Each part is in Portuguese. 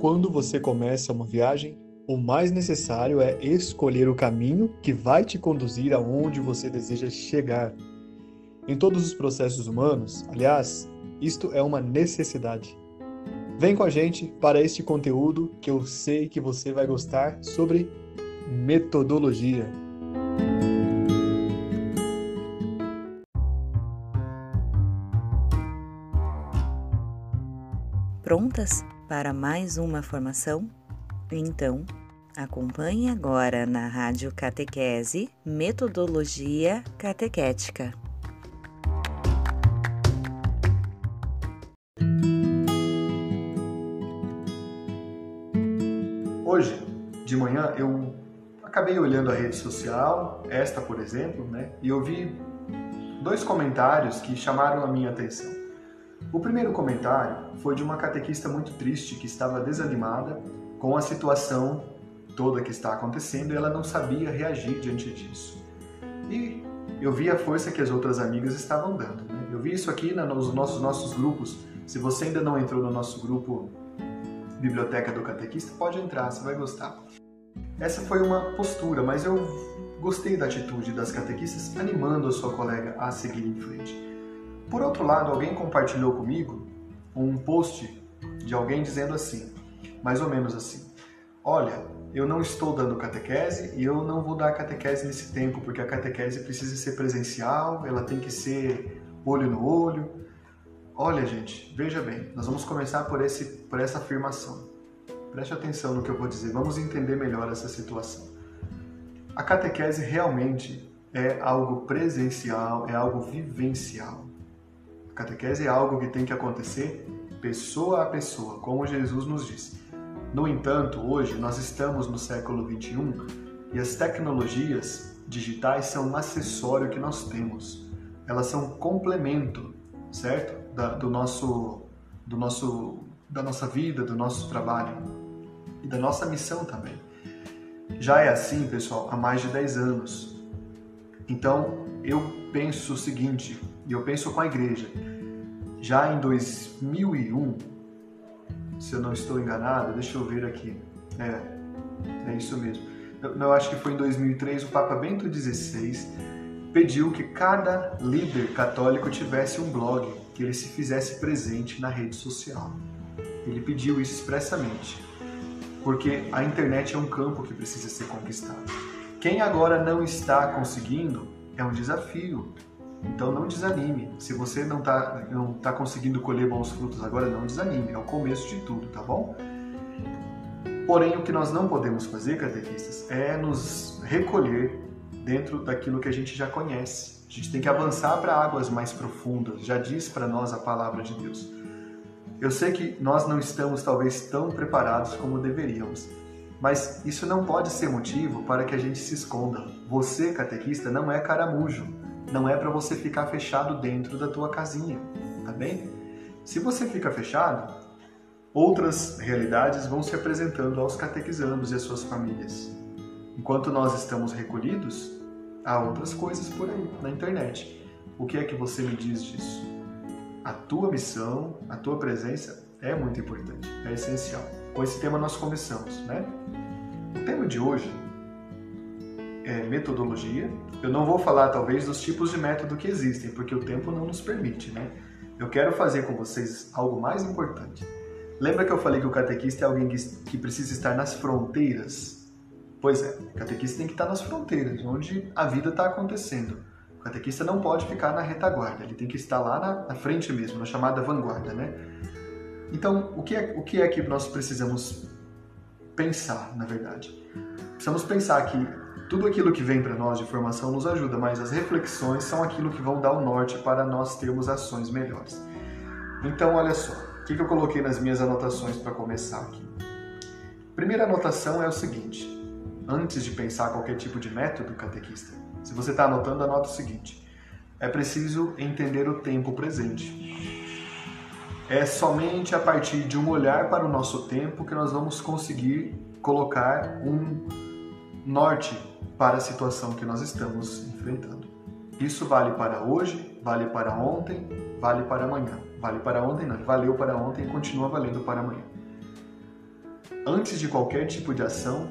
quando você começa uma viagem, o mais necessário é escolher o caminho que vai te conduzir aonde você deseja chegar. Em todos os processos humanos, aliás, isto é uma necessidade. Vem com a gente para este conteúdo que eu sei que você vai gostar sobre metodologia. Prontas para mais uma formação? Então, acompanhe agora na Rádio Catequese Metodologia Catequética. Hoje, de manhã, eu acabei olhando a rede social, esta por exemplo, né, e eu vi dois comentários que chamaram a minha atenção. O primeiro comentário foi de uma catequista muito triste que estava desanimada com a situação toda que está acontecendo e ela não sabia reagir diante disso. E eu vi a força que as outras amigas estavam dando. Né? Eu vi isso aqui nos nossos, nossos grupos. Se você ainda não entrou no nosso grupo Biblioteca do Catequista, pode entrar, você vai gostar. Essa foi uma postura, mas eu gostei da atitude das catequistas animando a sua colega a seguir em frente. Por outro lado, alguém compartilhou comigo um post de alguém dizendo assim, mais ou menos assim: Olha, eu não estou dando catequese e eu não vou dar catequese nesse tempo, porque a catequese precisa ser presencial, ela tem que ser olho no olho. Olha, gente, veja bem, nós vamos começar por, esse, por essa afirmação. Preste atenção no que eu vou dizer, vamos entender melhor essa situação. A catequese realmente é algo presencial, é algo vivencial. Catequese é algo que tem que acontecer pessoa a pessoa, como Jesus nos disse. No entanto, hoje nós estamos no século 21 e as tecnologias digitais são um acessório que nós temos. Elas são um complemento, certo? Da, do nosso, do nosso, da nossa vida, do nosso trabalho e da nossa missão também. Já é assim, pessoal, há mais de 10 anos. Então, eu penso o seguinte, e eu penso com a igreja. Já em 2001, se eu não estou enganado, deixa eu ver aqui. É, é isso mesmo. Eu, eu acho que foi em 2003 o Papa Bento XVI pediu que cada líder católico tivesse um blog, que ele se fizesse presente na rede social. Ele pediu isso expressamente, porque a internet é um campo que precisa ser conquistado. Quem agora não está conseguindo é um desafio, então não desanime. Se você não está não tá conseguindo colher bons frutos agora, não desanime. É o começo de tudo, tá bom? Porém, o que nós não podemos fazer, catequistas, é nos recolher dentro daquilo que a gente já conhece. A gente tem que avançar para águas mais profundas, já diz para nós a palavra de Deus. Eu sei que nós não estamos talvez tão preparados como deveríamos, mas isso não pode ser motivo para que a gente se esconda. Você, catequista, não é caramujo não é para você ficar fechado dentro da tua casinha, tá bem? Se você fica fechado, outras realidades vão se apresentando aos catequizandos e às suas famílias. Enquanto nós estamos recolhidos, há outras coisas por aí na internet. O que é que você me diz disso? A tua missão, a tua presença é muito importante, é essencial. Com esse tema nós começamos, né? O tema de hoje é, metodologia. Eu não vou falar, talvez, dos tipos de método que existem, porque o tempo não nos permite, né? Eu quero fazer com vocês algo mais importante. Lembra que eu falei que o catequista é alguém que, que precisa estar nas fronteiras? Pois é, o catequista tem que estar nas fronteiras, onde a vida está acontecendo. O catequista não pode ficar na retaguarda, ele tem que estar lá na, na frente mesmo, na chamada vanguarda, né? Então, o que, é, o que é que nós precisamos pensar, na verdade? Precisamos pensar que tudo aquilo que vem para nós de formação nos ajuda, mas as reflexões são aquilo que vão dar o norte para nós termos ações melhores. Então, olha só, o que eu coloquei nas minhas anotações para começar aqui? Primeira anotação é o seguinte: antes de pensar qualquer tipo de método catequista, se você está anotando, anota o seguinte: é preciso entender o tempo presente. É somente a partir de um olhar para o nosso tempo que nós vamos conseguir colocar um norte para a situação que nós estamos enfrentando. Isso vale para hoje, vale para ontem, vale para amanhã. Vale para ontem, não, valeu para ontem e continua valendo para amanhã. antes de qualquer tipo de ação,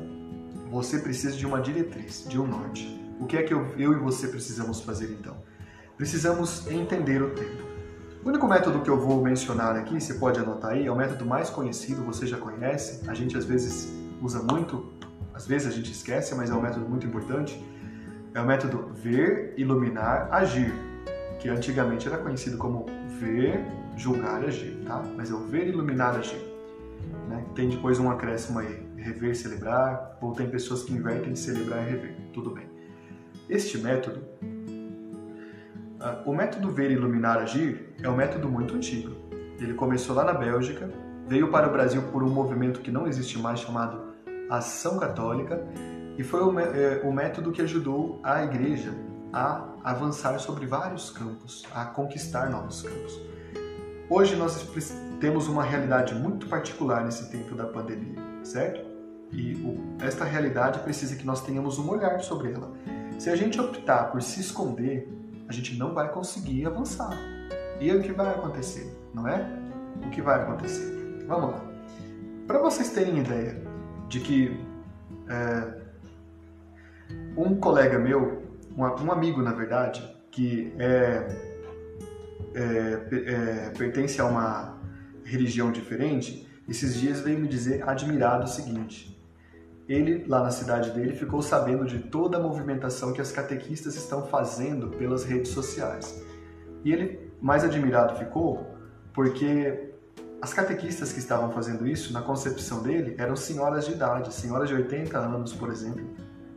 você precisa de uma diretriz, de um norte. O que é que eu, eu e você precisamos fazer então? Precisamos entender o tempo. O único método que eu vou mencionar aqui, você pode anotar aí, é o método mais conhecido, você já conhece, a gente às vezes usa muito, às vezes a gente esquece, mas é um método muito importante. É o método ver, iluminar, agir, que antigamente era conhecido como ver, julgar, agir, tá? Mas é o ver, iluminar, agir. Né? Tem depois um acréscimo aí, rever, celebrar, ou tem pessoas que invertem celebrar e rever, tudo bem. Este método, uh, o método ver, iluminar, agir, é um método muito antigo. Ele começou lá na Bélgica, veio para o Brasil por um movimento que não existe mais chamado Ação Católica e foi o, é, o método que ajudou a Igreja a avançar sobre vários campos, a conquistar novos campos. Hoje nós temos uma realidade muito particular nesse tempo da pandemia, certo? E o, esta realidade precisa que nós tenhamos um olhar sobre ela. Se a gente optar por se esconder, a gente não vai conseguir avançar. E é o que vai acontecer, não é? O que vai acontecer? Vamos lá. Para vocês terem ideia de que é, um colega meu, um, amigo na verdade, que é, é, é, pertence a uma religião diferente, esses dias veio me dizer admirado o seguinte: ele, lá na cidade dele, ficou sabendo de toda a movimentação que as catequistas estão fazendo pelas redes sociais. E ele mais admirado ficou porque as catequistas que estavam fazendo isso, na concepção dele, eram senhoras de idade, senhoras de 80 anos, por exemplo,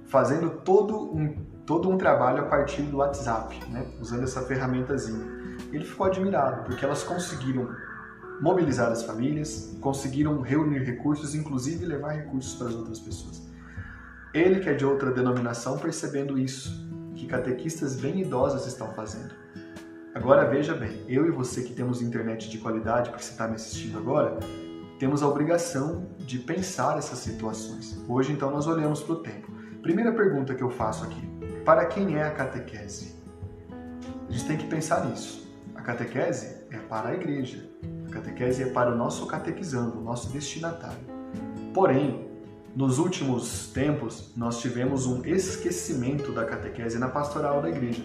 fazendo todo um, todo um trabalho a partir do WhatsApp, né? usando essa ferramentazinha. Ele ficou admirado, porque elas conseguiram mobilizar as famílias, conseguiram reunir recursos, inclusive levar recursos para as outras pessoas. Ele, que é de outra denominação, percebendo isso, que catequistas bem idosas estão fazendo. Agora veja bem, eu e você que temos internet de qualidade, porque você está me assistindo agora, temos a obrigação de pensar essas situações. Hoje, então, nós olhamos para o tempo. Primeira pergunta que eu faço aqui: para quem é a catequese? A gente tem que pensar nisso. A catequese é para a igreja. A catequese é para o nosso catequizando, o nosso destinatário. Porém, nos últimos tempos, nós tivemos um esquecimento da catequese na pastoral da igreja.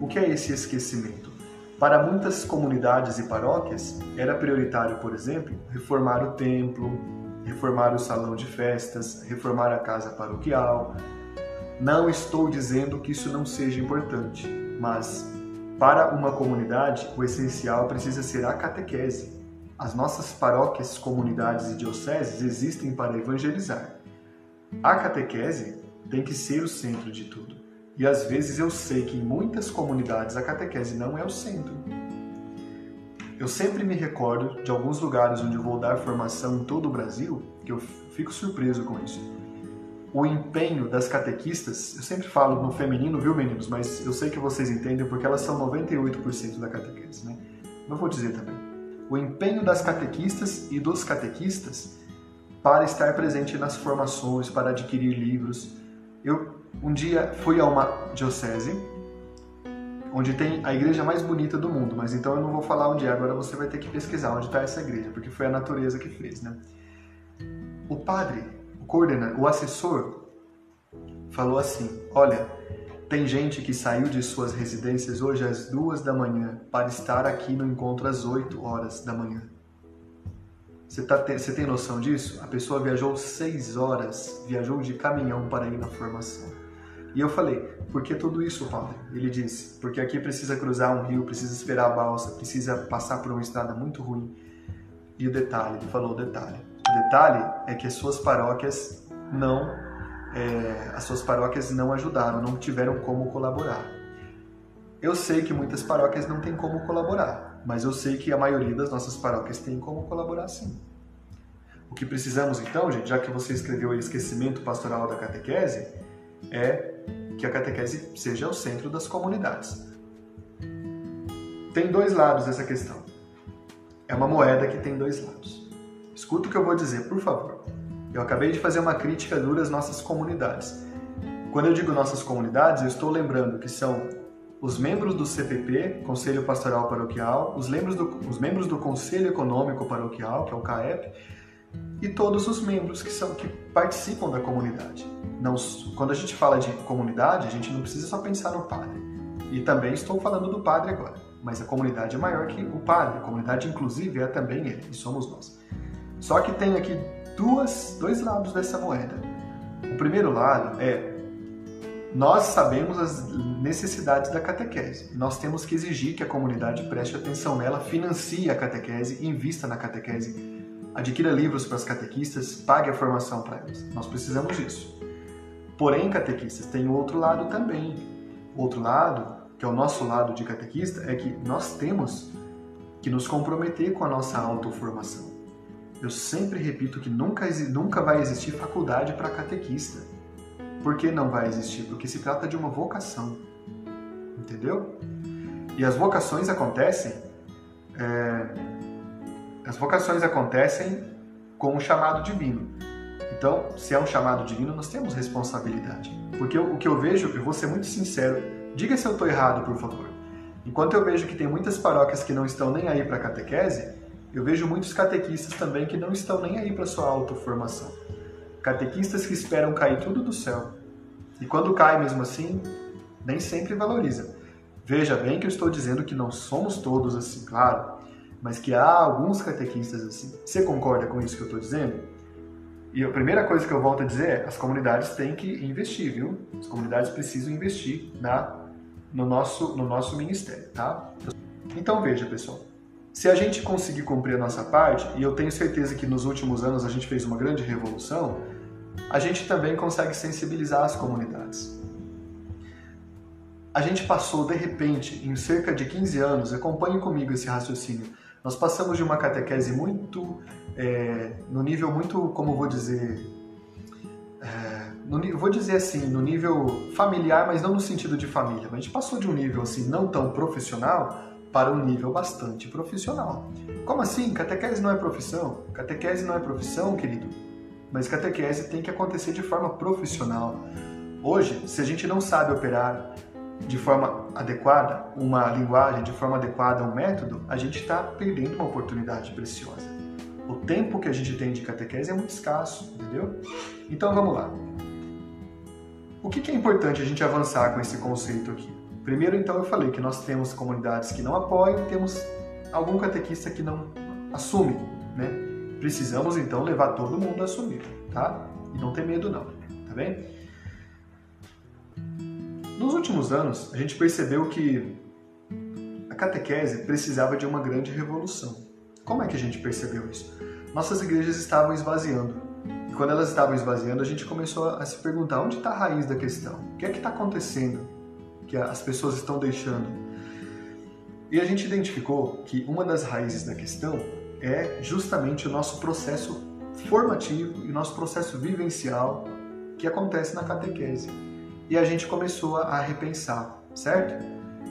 O que é esse esquecimento? Para muitas comunidades e paróquias, era prioritário, por exemplo, reformar o templo, reformar o salão de festas, reformar a casa paroquial. Não estou dizendo que isso não seja importante, mas para uma comunidade, o essencial precisa ser a catequese, as nossas paróquias, comunidades e dioceses existem para evangelizar. A catequese tem que ser o centro de tudo. E às vezes eu sei que em muitas comunidades a catequese não é o centro. Eu sempre me recordo de alguns lugares onde vou dar formação em todo o Brasil, que eu fico surpreso com isso. O empenho das catequistas, eu sempre falo no feminino, viu meninos, mas eu sei que vocês entendem porque elas são 98% da catequese, né? Não vou dizer também o empenho das catequistas e dos catequistas para estar presente nas formações, para adquirir livros. Eu um dia fui a uma diocese onde tem a igreja mais bonita do mundo, mas então eu não vou falar onde é, agora você vai ter que pesquisar onde está essa igreja, porque foi a natureza que fez, né? O padre, o coordenador, o assessor falou assim: "Olha, tem gente que saiu de suas residências hoje às duas da manhã para estar aqui no encontro às 8 horas da manhã. Você, tá, você tem noção disso? A pessoa viajou seis horas, viajou de caminhão para ir na formação. E eu falei, por que tudo isso, padre? Ele disse, porque aqui precisa cruzar um rio, precisa esperar a balsa, precisa passar por uma estrada muito ruim. E o detalhe, ele falou o detalhe. O detalhe é que as suas paróquias não é, as suas paróquias não ajudaram, não tiveram como colaborar. Eu sei que muitas paróquias não têm como colaborar, mas eu sei que a maioria das nossas paróquias tem como colaborar sim. O que precisamos então, gente, já que você escreveu aí esquecimento pastoral da catequese, é que a catequese seja o centro das comunidades. Tem dois lados essa questão. É uma moeda que tem dois lados. Escuta o que eu vou dizer, por favor. Eu acabei de fazer uma crítica dura às nossas comunidades. Quando eu digo nossas comunidades, eu estou lembrando que são os membros do CPP, Conselho Pastoral Paroquial, os membros do, os membros do Conselho Econômico Paroquial, que é o CAEP, e todos os membros que são que participam da comunidade. Não, quando a gente fala de comunidade, a gente não precisa só pensar no padre. E também estou falando do padre agora, mas a comunidade é maior que o padre. A comunidade, inclusive, é também ele, e somos nós. Só que tem aqui duas, dois lados dessa moeda. O primeiro lado é nós sabemos as necessidades da catequese. Nós temos que exigir que a comunidade preste atenção nela, financie a catequese, invista na catequese, adquira livros para as catequistas, pague a formação para elas. Nós precisamos disso. Porém, catequistas, tem outro lado também. O outro lado, que é o nosso lado de catequista, é que nós temos que nos comprometer com a nossa autoformação. Eu sempre repito que nunca, nunca vai existir faculdade para catequista. Por que não vai existir? Porque se trata de uma vocação. Entendeu? E as vocações acontecem. É, as vocações acontecem com um chamado divino. Então, se é um chamado divino, nós temos responsabilidade. Porque o que eu vejo, eu vou ser muito sincero, diga se eu estou errado, por favor. Enquanto eu vejo que tem muitas paróquias que não estão nem aí para catequese, eu vejo muitos catequistas também que não estão nem aí para sua autoformação. Catequistas que esperam cair tudo do céu. E quando cai mesmo assim, nem sempre valoriza. Veja bem que eu estou dizendo que não somos todos assim, claro, mas que há alguns catequistas assim. Você concorda com isso que eu estou dizendo? E a primeira coisa que eu volto a dizer é: as comunidades têm que investir, viu? As comunidades precisam investir na, no, nosso, no nosso ministério, tá? Então veja, pessoal. Se a gente conseguir cumprir a nossa parte, e eu tenho certeza que nos últimos anos a gente fez uma grande revolução, a gente também consegue sensibilizar as comunidades. A gente passou, de repente, em cerca de 15 anos, acompanhe comigo esse raciocínio, nós passamos de uma catequese muito, é, no nível muito, como vou dizer, é, no, vou dizer assim, no nível familiar, mas não no sentido de família, mas a gente passou de um nível assim não tão profissional para um nível bastante profissional. Como assim? Catequese não é profissão? Catequese não é profissão, querido. Mas catequese tem que acontecer de forma profissional. Hoje, se a gente não sabe operar de forma adequada, uma linguagem de forma adequada, um método, a gente está perdendo uma oportunidade preciosa. O tempo que a gente tem de catequese é muito escasso, entendeu? Então vamos lá. O que é importante a gente avançar com esse conceito aqui? Primeiro, então, eu falei que nós temos comunidades que não apoiam, temos algum catequista que não assume, né? Precisamos, então, levar todo mundo a assumir, tá? E não ter medo, não, tá bem? Nos últimos anos, a gente percebeu que a catequese precisava de uma grande revolução. Como é que a gente percebeu isso? Nossas igrejas estavam esvaziando. E quando elas estavam esvaziando, a gente começou a se perguntar onde está a raiz da questão? O que é que está acontecendo? que as pessoas estão deixando. E a gente identificou que uma das raízes da questão é justamente o nosso processo formativo e nosso processo vivencial que acontece na catequese. E a gente começou a repensar, certo?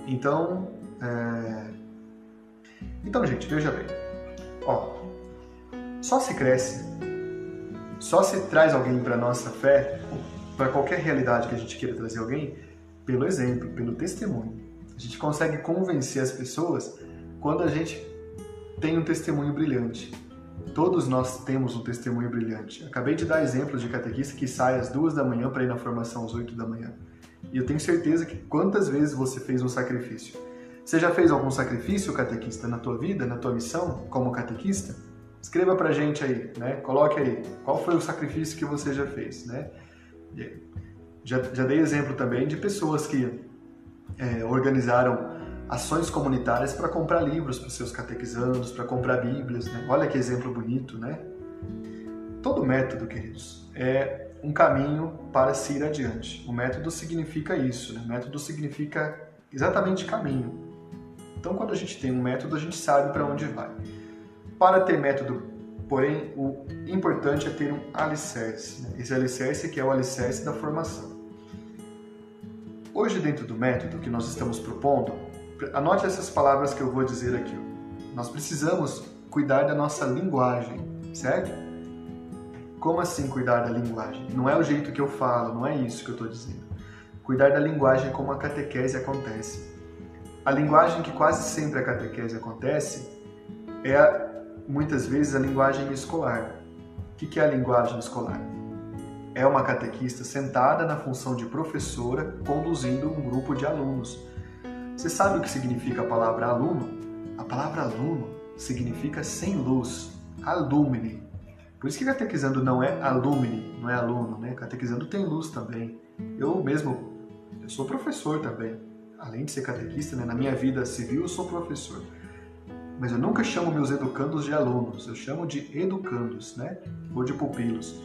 Então, é... então gente, veja bem. Ó, só se cresce, só se traz alguém para nossa fé, para qualquer realidade que a gente queira trazer alguém, pelo exemplo, pelo testemunho. A gente consegue convencer as pessoas quando a gente tem um testemunho brilhante. Todos nós temos um testemunho brilhante. Acabei de dar exemplos de catequista que sai às duas da manhã para ir na formação às oito da manhã. E eu tenho certeza que quantas vezes você fez um sacrifício. Você já fez algum sacrifício, catequista, na tua vida, na tua missão como catequista? Escreva pra gente aí, né? Coloque aí qual foi o sacrifício que você já fez, né? Já, já dei exemplo também de pessoas que é, organizaram ações comunitárias para comprar livros para seus catequizandos, para comprar bíblias. Né? Olha que exemplo bonito, né? Todo método, queridos, é um caminho para se ir adiante. O método significa isso, né? O método significa exatamente caminho. Então, quando a gente tem um método, a gente sabe para onde vai. Para ter método, porém, o importante é ter um alicerce. Né? Esse alicerce que é o alicerce da formação. Hoje, dentro do método que nós estamos propondo, anote essas palavras que eu vou dizer aqui. Nós precisamos cuidar da nossa linguagem, certo? Como assim cuidar da linguagem? Não é o jeito que eu falo, não é isso que eu estou dizendo. Cuidar da linguagem como a catequese acontece. A linguagem que quase sempre a catequese acontece é muitas vezes a linguagem escolar. O que é a linguagem escolar? É uma catequista sentada na função de professora conduzindo um grupo de alunos. Você sabe o que significa a palavra aluno? A palavra aluno significa sem luz, alumine. Por isso que catequizando não é alumine, não é aluno, né? Catequizando tem luz também. Eu mesmo, eu sou professor também. Além de ser catequista, né? na minha vida civil eu sou professor. Mas eu nunca chamo meus educandos de alunos, eu chamo de educandos, né? Ou de pupilos.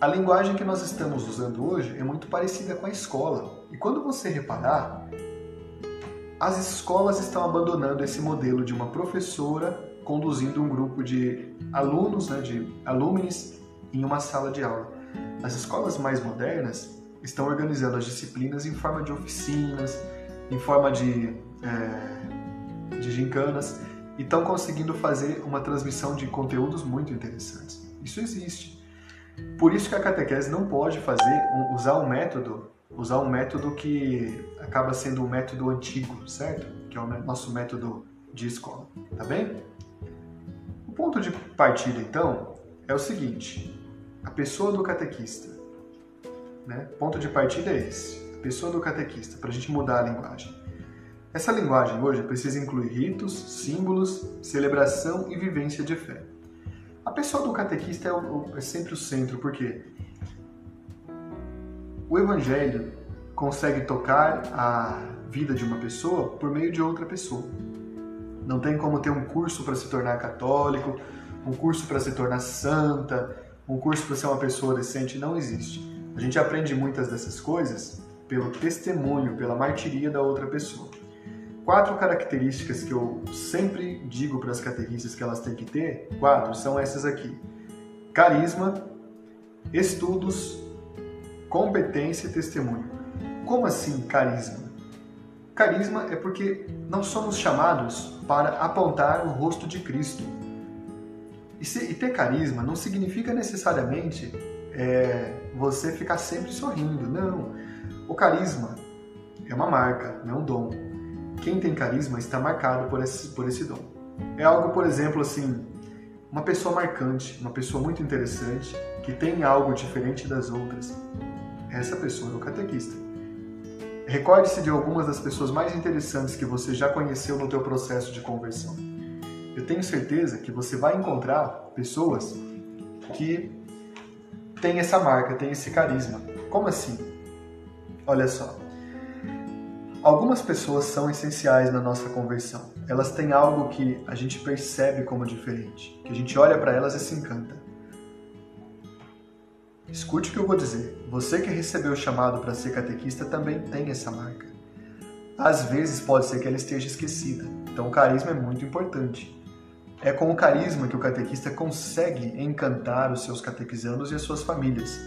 A linguagem que nós estamos usando hoje é muito parecida com a escola. E quando você reparar, as escolas estão abandonando esse modelo de uma professora conduzindo um grupo de alunos, né, de alumnes, em uma sala de aula. As escolas mais modernas estão organizando as disciplinas em forma de oficinas, em forma de, é, de gincanas, e estão conseguindo fazer uma transmissão de conteúdos muito interessantes. Isso existe. Por isso que a catequese não pode fazer usar um método usar um método que acaba sendo um método antigo, certo? Que é o nosso método de escola, tá bem? O ponto de partida, então, é o seguinte: a pessoa do catequista. Né? Ponto de partida é esse: a pessoa do catequista, para a gente mudar a linguagem. Essa linguagem hoje precisa incluir ritos, símbolos, celebração e vivência de fé. A pessoa do catequista é, o, é sempre o centro, porque o Evangelho consegue tocar a vida de uma pessoa por meio de outra pessoa. Não tem como ter um curso para se tornar católico, um curso para se tornar santa, um curso para ser uma pessoa decente, não existe. A gente aprende muitas dessas coisas pelo testemunho, pela martiria da outra pessoa. Quatro características que eu sempre digo para as catequistas que elas têm que ter, quatro, são essas aqui: carisma, estudos, competência e testemunho. Como assim carisma? Carisma é porque não somos chamados para apontar o rosto de Cristo. E, se, e ter carisma não significa necessariamente é, você ficar sempre sorrindo. Não. O carisma é uma marca, não é um dom. Quem tem carisma está marcado por esse, por esse dom. É algo, por exemplo, assim, uma pessoa marcante, uma pessoa muito interessante, que tem algo diferente das outras essa pessoa é o catequista. Recorde-se de algumas das pessoas mais interessantes que você já conheceu no teu processo de conversão. Eu tenho certeza que você vai encontrar pessoas que têm essa marca, têm esse carisma. Como assim? Olha só. Algumas pessoas são essenciais na nossa conversão. Elas têm algo que a gente percebe como diferente, que a gente olha para elas e se encanta. Escute o que eu vou dizer. Você que recebeu o chamado para ser catequista também tem essa marca. Às vezes pode ser que ela esteja esquecida, então o carisma é muito importante. É com o carisma que o catequista consegue encantar os seus catequizandos e as suas famílias.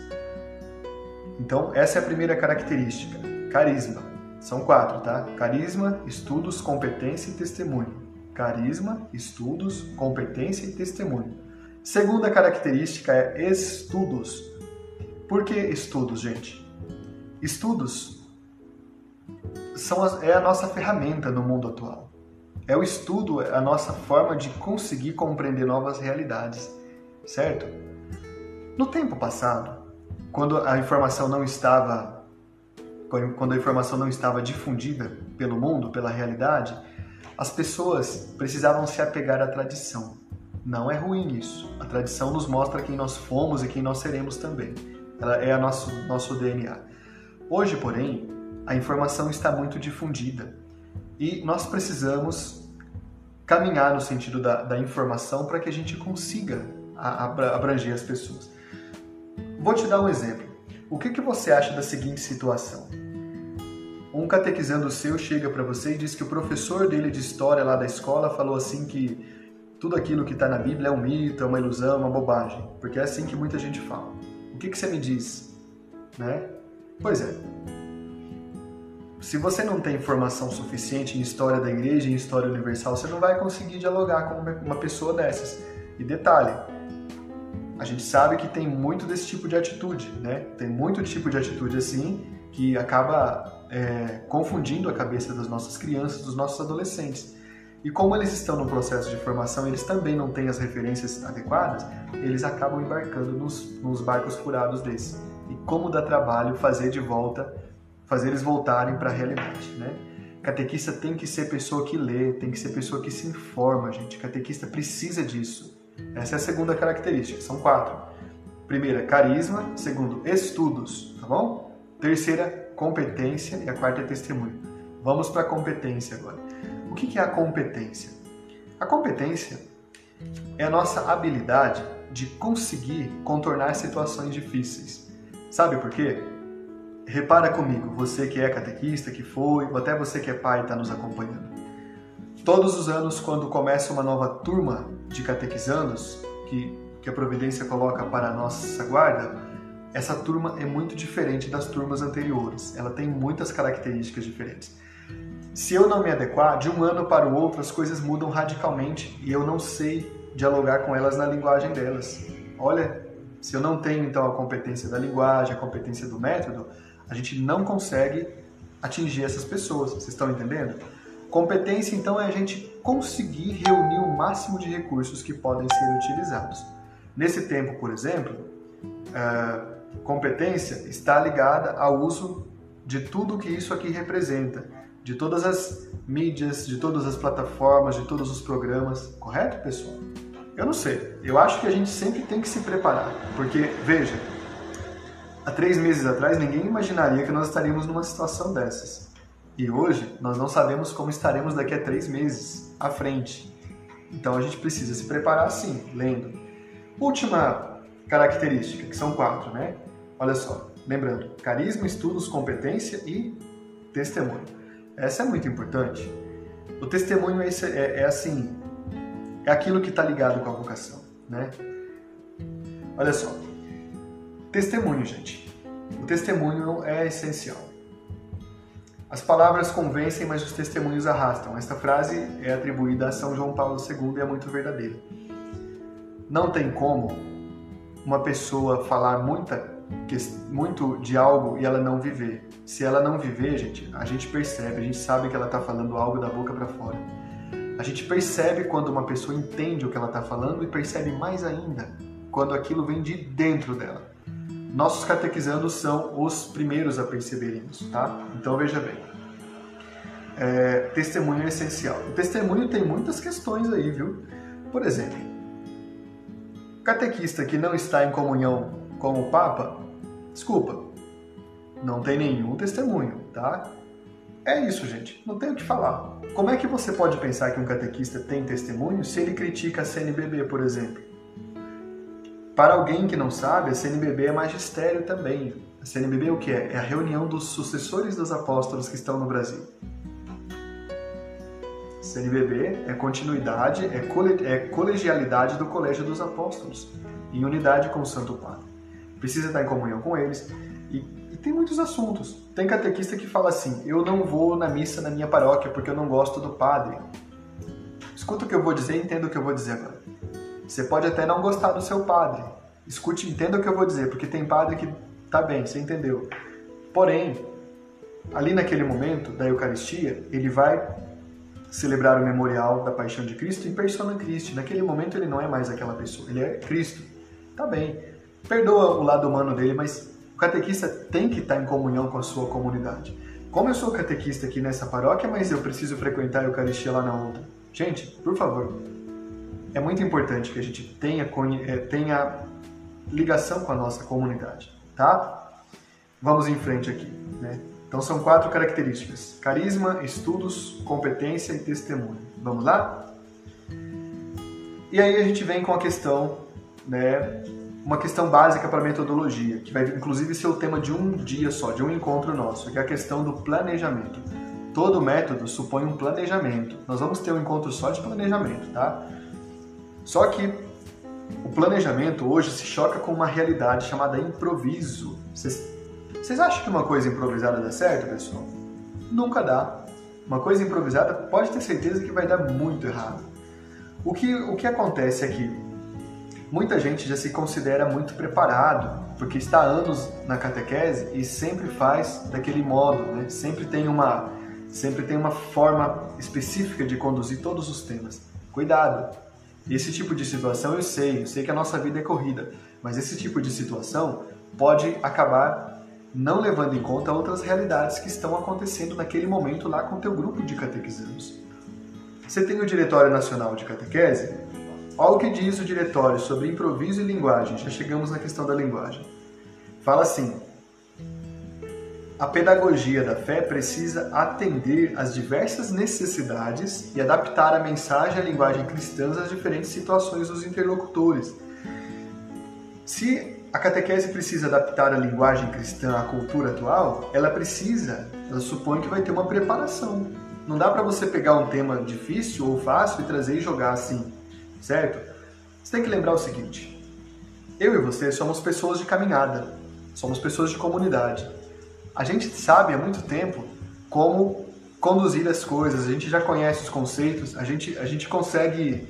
Então, essa é a primeira característica: carisma. São quatro, tá? Carisma, estudos, competência e testemunho. Carisma, estudos, competência e testemunho. Segunda característica é estudos. Por que estudos, gente? Estudos são as, é a nossa ferramenta no mundo atual. É o estudo, é a nossa forma de conseguir compreender novas realidades, certo? No tempo passado, quando a informação não estava quando a informação não estava difundida pelo mundo, pela realidade, as pessoas precisavam se apegar à tradição. Não é ruim isso. A tradição nos mostra quem nós fomos e quem nós seremos também. Ela é a nosso, nosso DNA. Hoje, porém, a informação está muito difundida e nós precisamos caminhar no sentido da, da informação para que a gente consiga abranger as pessoas. Vou te dar um exemplo. O que, que você acha da seguinte situação? Um catequizando seu chega para você e diz que o professor dele de história lá da escola falou assim que tudo aquilo que está na Bíblia é um mito, é uma ilusão, uma bobagem, porque é assim que muita gente fala. Que, que você me diz? Né? Pois é. Se você não tem informação suficiente em história da igreja, em história universal, você não vai conseguir dialogar com uma pessoa dessas. E detalhe, a gente sabe que tem muito desse tipo de atitude, né? Tem muito tipo de atitude assim que acaba é, confundindo a cabeça das nossas crianças, dos nossos adolescentes. E como eles estão no processo de formação, eles também não têm as referências adequadas, eles acabam embarcando nos, nos barcos furados desses. E como dá trabalho fazer de volta, fazer eles voltarem para a realidade, né? Catequista tem que ser pessoa que lê, tem que ser pessoa que se informa, gente. Catequista precisa disso. Essa é a segunda característica, são quatro. Primeira, carisma. Segundo, estudos, tá bom? Terceira, competência. E a quarta é testemunho. Vamos para a competência agora. O que é a competência? A competência é a nossa habilidade de conseguir contornar situações difíceis. Sabe por quê? Repara comigo, você que é catequista, que foi, ou até você que é pai e está nos acompanhando. Todos os anos, quando começa uma nova turma de catequizandos, que, que a Providência coloca para a nossa guarda, essa turma é muito diferente das turmas anteriores. Ela tem muitas características diferentes. Se eu não me adequar, de um ano para o outro as coisas mudam radicalmente e eu não sei dialogar com elas na linguagem delas. Olha, se eu não tenho então a competência da linguagem, a competência do método, a gente não consegue atingir essas pessoas. Vocês estão entendendo? Competência, então, é a gente conseguir reunir o máximo de recursos que podem ser utilizados. Nesse tempo, por exemplo, a competência está ligada ao uso de tudo que isso aqui representa, de todas as mídias, de todas as plataformas, de todos os programas, correto, pessoal? Eu não sei. Eu acho que a gente sempre tem que se preparar, porque veja, há três meses atrás ninguém imaginaria que nós estaríamos numa situação dessas. E hoje nós não sabemos como estaremos daqui a três meses à frente. Então a gente precisa se preparar sim, lendo. Última característica, que são quatro, né? Olha só, lembrando, carisma, estudos, competência e testemunho. Essa é muito importante. O testemunho é, é, é assim, é aquilo que está ligado com a vocação, né? Olha só, testemunho, gente. O testemunho é essencial. As palavras convencem, mas os testemunhos arrastam. Esta frase é atribuída a São João Paulo II e é muito verdadeira. Não tem como uma pessoa falar muita, muito de algo e ela não viver. Se ela não viver, gente, a gente percebe, a gente sabe que ela está falando algo da boca para fora. A gente percebe quando uma pessoa entende o que ela está falando e percebe mais ainda quando aquilo vem de dentro dela. Nossos catequizandos são os primeiros a perceberem isso, tá? Então veja bem. É, testemunho é essencial. O testemunho tem muitas questões aí, viu? Por exemplo, catequista que não está em comunhão com o Papa, desculpa, não tem nenhum testemunho, tá? É isso, gente. Não tem o que falar. Como é que você pode pensar que um catequista tem testemunho se ele critica a CNBB, por exemplo? Para alguém que não sabe, a CNBB é magistério também. A CNBB é o que é? É a reunião dos sucessores dos apóstolos que estão no Brasil. CNBB é continuidade, é, é colegialidade do Colégio dos Apóstolos, em unidade com o Santo Padre. Precisa estar em comunhão com eles. E, e tem muitos assuntos. Tem catequista que fala assim: eu não vou na missa na minha paróquia porque eu não gosto do padre. Escuta o que eu vou dizer e entenda o que eu vou dizer agora. Você pode até não gostar do seu padre. Escute, entenda o que eu vou dizer, porque tem padre que tá bem, você entendeu. Porém, ali naquele momento da Eucaristia, ele vai celebrar o memorial da paixão de Cristo em persona Christi. Naquele momento ele não é mais aquela pessoa, ele é Cristo. Tá bem. Perdoa o lado humano dele, mas o catequista tem que estar em comunhão com a sua comunidade. Como eu sou catequista aqui nessa paróquia, mas eu preciso frequentar a Eucaristia lá na outra. Gente, por favor, é muito importante que a gente tenha, é, tenha ligação com a nossa comunidade, tá? Vamos em frente aqui, né? Então são quatro características: carisma, estudos, competência e testemunho. Vamos lá? E aí a gente vem com a questão, né? Uma questão básica para a metodologia, que vai inclusive ser o tema de um dia só, de um encontro nosso, que é a questão do planejamento. Todo método supõe um planejamento. Nós vamos ter um encontro só de planejamento, tá? Só que o planejamento hoje se choca com uma realidade chamada improviso. Vocês acham que uma coisa improvisada dá certo, pessoal? Nunca dá. Uma coisa improvisada pode ter certeza que vai dar muito errado. O que, o que acontece é que muita gente já se considera muito preparado, porque está anos na catequese e sempre faz daquele modo, né? sempre tem uma, sempre tem uma forma específica de conduzir todos os temas. Cuidado! Esse tipo de situação eu sei, eu sei que a nossa vida é corrida, mas esse tipo de situação pode acabar não levando em conta outras realidades que estão acontecendo naquele momento lá com teu grupo de catequizandos. Você tem o Diretório Nacional de Catequese? Olha o que diz o diretório sobre improviso e linguagem. Já chegamos na questão da linguagem. Fala assim: a pedagogia da fé precisa atender às diversas necessidades e adaptar a mensagem à linguagem cristã às diferentes situações dos interlocutores. Se a catequese precisa adaptar a linguagem cristã à cultura atual, ela precisa, ela supõe que vai ter uma preparação. Não dá para você pegar um tema difícil ou fácil e trazer e jogar assim, certo? Você tem que lembrar o seguinte: eu e você somos pessoas de caminhada, somos pessoas de comunidade. A gente sabe há muito tempo como conduzir as coisas, a gente já conhece os conceitos, a gente, a gente consegue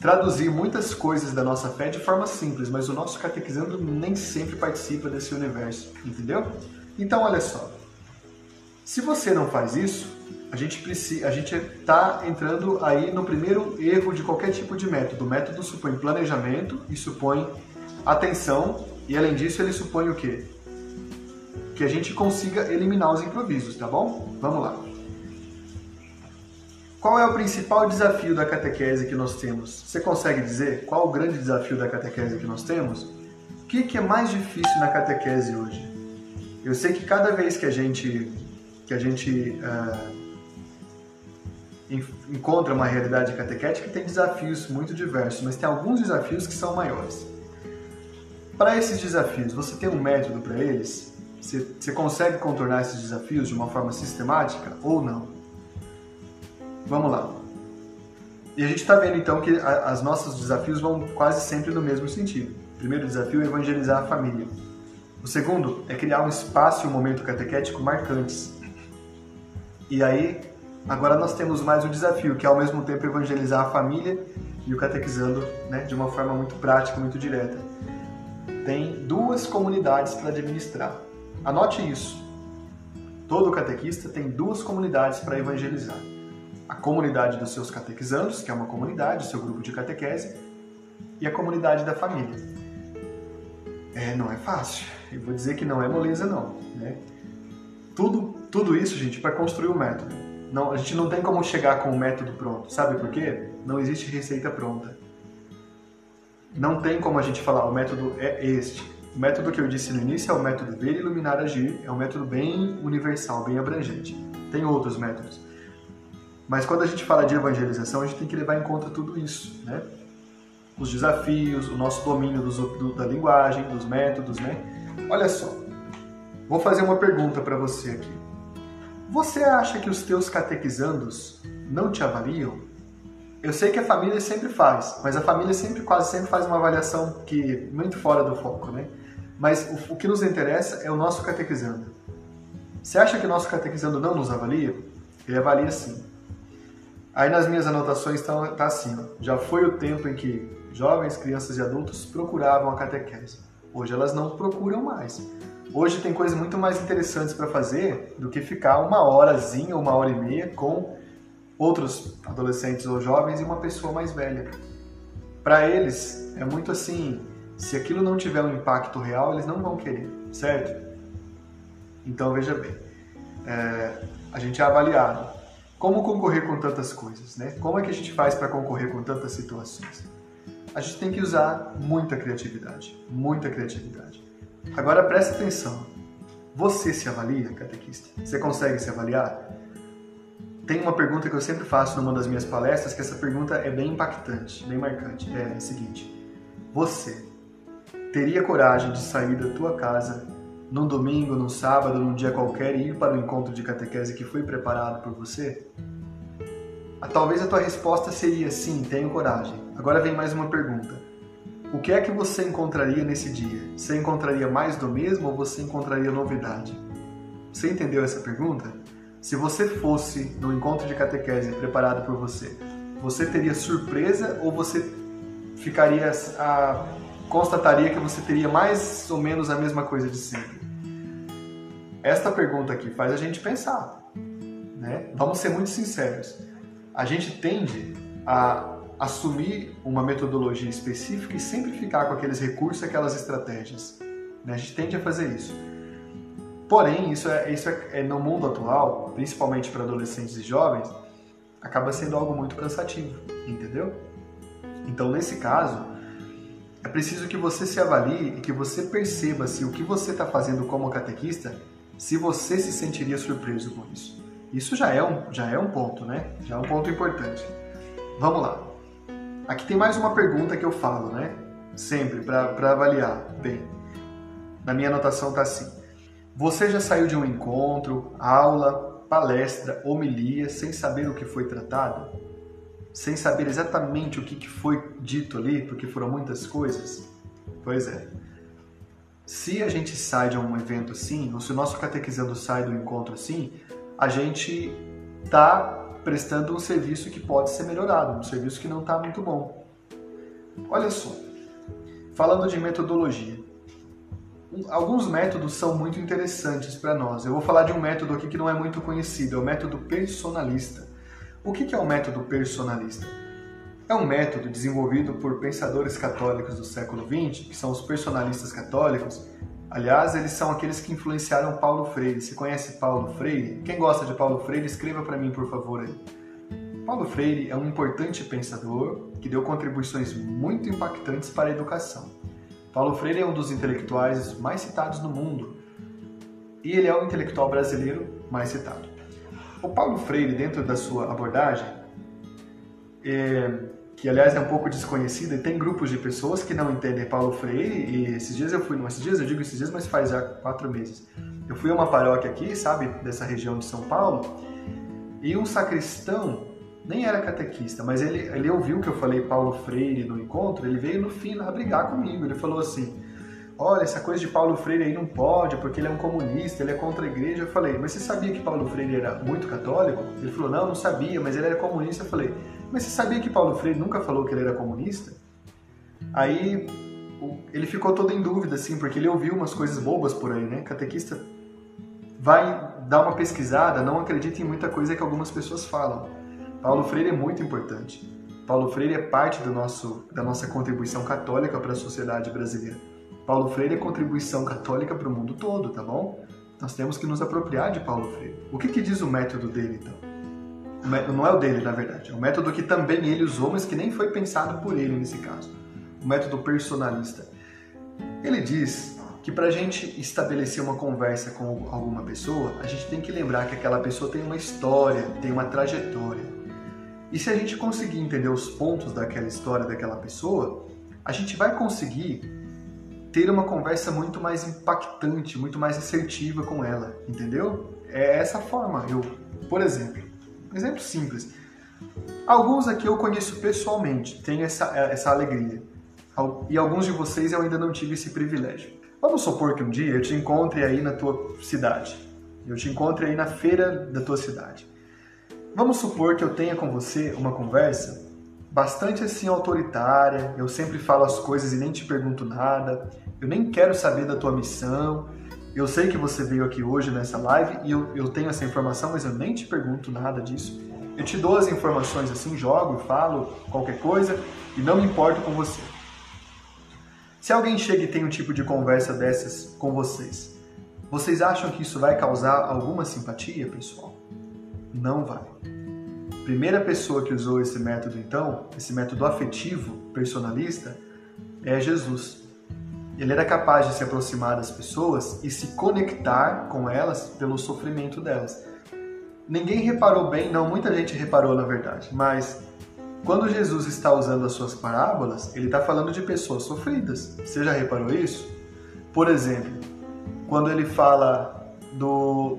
traduzir muitas coisas da nossa fé de forma simples, mas o nosso catequizando nem sempre participa desse universo, entendeu? Então, olha só. Se você não faz isso, a gente precisa, a gente está entrando aí no primeiro erro de qualquer tipo de método. O método supõe planejamento e supõe atenção, e além disso ele supõe o quê? que a gente consiga eliminar os improvisos, tá bom? Vamos lá. Qual é o principal desafio da catequese que nós temos? Você consegue dizer qual o grande desafio da catequese que nós temos? O que, que é mais difícil na catequese hoje? Eu sei que cada vez que a gente que a gente uh, encontra uma realidade catequética tem desafios muito diversos, mas tem alguns desafios que são maiores. Para esses desafios, você tem um método para eles? Você, você consegue contornar esses desafios de uma forma sistemática ou não? Vamos lá. E a gente está vendo então que a, as nossos desafios vão quase sempre no mesmo sentido. O primeiro desafio é evangelizar a família. O segundo é criar um espaço e um momento catequético marcantes. E aí, agora nós temos mais um desafio, que é ao mesmo tempo evangelizar a família e o catequizando né, de uma forma muito prática, muito direta. Tem duas comunidades para administrar. Anote isso. Todo catequista tem duas comunidades para evangelizar. A comunidade dos seus catequizandos, que é uma comunidade, seu grupo de catequese, e a comunidade da família. É, não é fácil. Eu vou dizer que não é moleza não, né? Tudo, tudo isso, gente, para construir o método. Não, a gente não tem como chegar com o um método pronto. Sabe por quê? Não existe receita pronta. Não tem como a gente falar, o método é este. O método que eu disse no início é o método ver, iluminar, agir. É um método bem universal, bem abrangente. Tem outros métodos. Mas quando a gente fala de evangelização, a gente tem que levar em conta tudo isso, né? Os desafios, o nosso domínio dos, do, da linguagem, dos métodos, né? Olha só, vou fazer uma pergunta para você aqui. Você acha que os teus catequizandos não te avaliam? Eu sei que a família sempre faz, mas a família sempre, quase sempre faz uma avaliação que muito fora do foco, né? Mas o, o que nos interessa é o nosso catequizando. Você acha que o nosso catequizando não nos avalia? Ele avalia sim. Aí nas minhas anotações está tá assim, ó, já foi o tempo em que jovens, crianças e adultos procuravam a catequese. Hoje elas não procuram mais. Hoje tem coisas muito mais interessantes para fazer do que ficar uma horazinha, uma hora e meia com outros adolescentes ou jovens e uma pessoa mais velha. Para eles é muito assim, se aquilo não tiver um impacto real, eles não vão querer, certo? Então veja bem, é, a gente é avaliado. Como concorrer com tantas coisas, né? Como é que a gente faz para concorrer com tantas situações? A gente tem que usar muita criatividade, muita criatividade. Agora preste atenção. Você se avalia, catequista? Você consegue se avaliar? Tem uma pergunta que eu sempre faço numa das minhas palestras, que essa pergunta é bem impactante, bem marcante. É a seguinte: Você teria coragem de sair da tua casa num domingo, num sábado, num dia qualquer e ir para o encontro de catequese que foi preparado por você? Talvez a tua resposta seria sim, tenho coragem. Agora vem mais uma pergunta. O que é que você encontraria nesse dia? Você encontraria mais do mesmo ou você encontraria novidade? Você entendeu essa pergunta? Se você fosse no encontro de catequese preparado por você, você teria surpresa ou você ficaria a constataria que você teria mais ou menos a mesma coisa de sempre? Esta pergunta aqui faz a gente pensar. Né? Vamos ser muito sinceros. A gente tende a assumir uma metodologia específica e sempre ficar com aqueles recursos, aquelas estratégias. Né? A gente tende a fazer isso. Porém, isso é, isso é, é no mundo atual, principalmente para adolescentes e jovens, acaba sendo algo muito cansativo, entendeu? Então, nesse caso, é preciso que você se avalie e que você perceba se o que você está fazendo como catequista, se você se sentiria surpreso com isso. Isso já é um, já é um ponto, né? Já é um ponto importante. Vamos lá. Aqui tem mais uma pergunta que eu falo, né? Sempre, para avaliar. Bem, na minha anotação está assim. Você já saiu de um encontro, aula, palestra, homilia, sem saber o que foi tratado? sem saber exatamente o que, foi dito ali, porque foram muitas coisas? Pois é. Se a gente sai de um evento assim, ou se o nosso catequizando sai do encontro assim, a gente está prestando um serviço que pode ser melhorado, um serviço que não está muito bom. Olha só, falando de metodologia, alguns métodos são muito interessantes para nós. Eu vou falar de um método aqui que não é muito conhecido, é o método personalista. O que é o método personalista? É um método desenvolvido por pensadores católicos do século XX, que são os personalistas católicos. Aliás, eles são aqueles que influenciaram Paulo Freire. Você conhece Paulo Freire? Quem gosta de Paulo Freire, escreva para mim, por favor. Paulo Freire é um importante pensador que deu contribuições muito impactantes para a educação. Paulo Freire é um dos intelectuais mais citados no mundo e ele é o intelectual brasileiro mais citado. O Paulo Freire, dentro da sua abordagem, é, que aliás é um pouco desconhecida, e tem grupos de pessoas que não entendem Paulo Freire, e esses dias eu fui, não esses dias, eu digo esses dias, mas faz já quatro meses. Eu fui a uma paróquia aqui, sabe, dessa região de São Paulo, e um sacristão, nem era catequista, mas ele, ele ouviu que eu falei Paulo Freire no encontro, ele veio no fim lá brigar comigo, ele falou assim, olha, essa coisa de Paulo Freire aí não pode, porque ele é um comunista, ele é contra a igreja. Eu falei, mas você sabia que Paulo Freire era muito católico? Ele falou, não, não sabia, mas ele era comunista. Eu falei, mas você sabia que Paulo Freire nunca falou que ele era comunista? Aí ele ficou todo em dúvida, assim, porque ele ouviu umas coisas bobas por aí, né? Catequista vai dar uma pesquisada, não acredita em muita coisa que algumas pessoas falam. Paulo Freire é muito importante. Paulo Freire é parte do nosso, da nossa contribuição católica para a sociedade brasileira. Paulo Freire é contribuição católica para o mundo todo, tá bom? Nós temos que nos apropriar de Paulo Freire. O que, que diz o método dele, então? Não é o dele, na verdade. É um método que também ele usou, mas que nem foi pensado por ele nesse caso. O método personalista. Ele diz que para a gente estabelecer uma conversa com alguma pessoa, a gente tem que lembrar que aquela pessoa tem uma história, tem uma trajetória. E se a gente conseguir entender os pontos daquela história daquela pessoa, a gente vai conseguir ter uma conversa muito mais impactante, muito mais assertiva com ela, entendeu? É essa forma. Eu, por exemplo, exemplo simples. Alguns aqui eu conheço pessoalmente, tenho essa, essa alegria. E alguns de vocês eu ainda não tive esse privilégio. Vamos supor que um dia eu te encontre aí na tua cidade. Eu te encontre aí na feira da tua cidade. Vamos supor que eu tenha com você uma conversa bastante assim autoritária, eu sempre falo as coisas e nem te pergunto nada, eu nem quero saber da tua missão, eu sei que você veio aqui hoje nessa live e eu, eu tenho essa informação, mas eu nem te pergunto nada disso. Eu te dou as informações assim, jogo, falo qualquer coisa e não me importo com você. Se alguém chega e tem um tipo de conversa dessas com vocês, vocês acham que isso vai causar alguma simpatia, pessoal? Não vai. Primeira pessoa que usou esse método, então, esse método afetivo, personalista, é Jesus. Ele era capaz de se aproximar das pessoas e se conectar com elas pelo sofrimento delas. Ninguém reparou bem, não, muita gente reparou na verdade, mas quando Jesus está usando as suas parábolas, ele está falando de pessoas sofridas. Você já reparou isso? Por exemplo, quando ele fala do,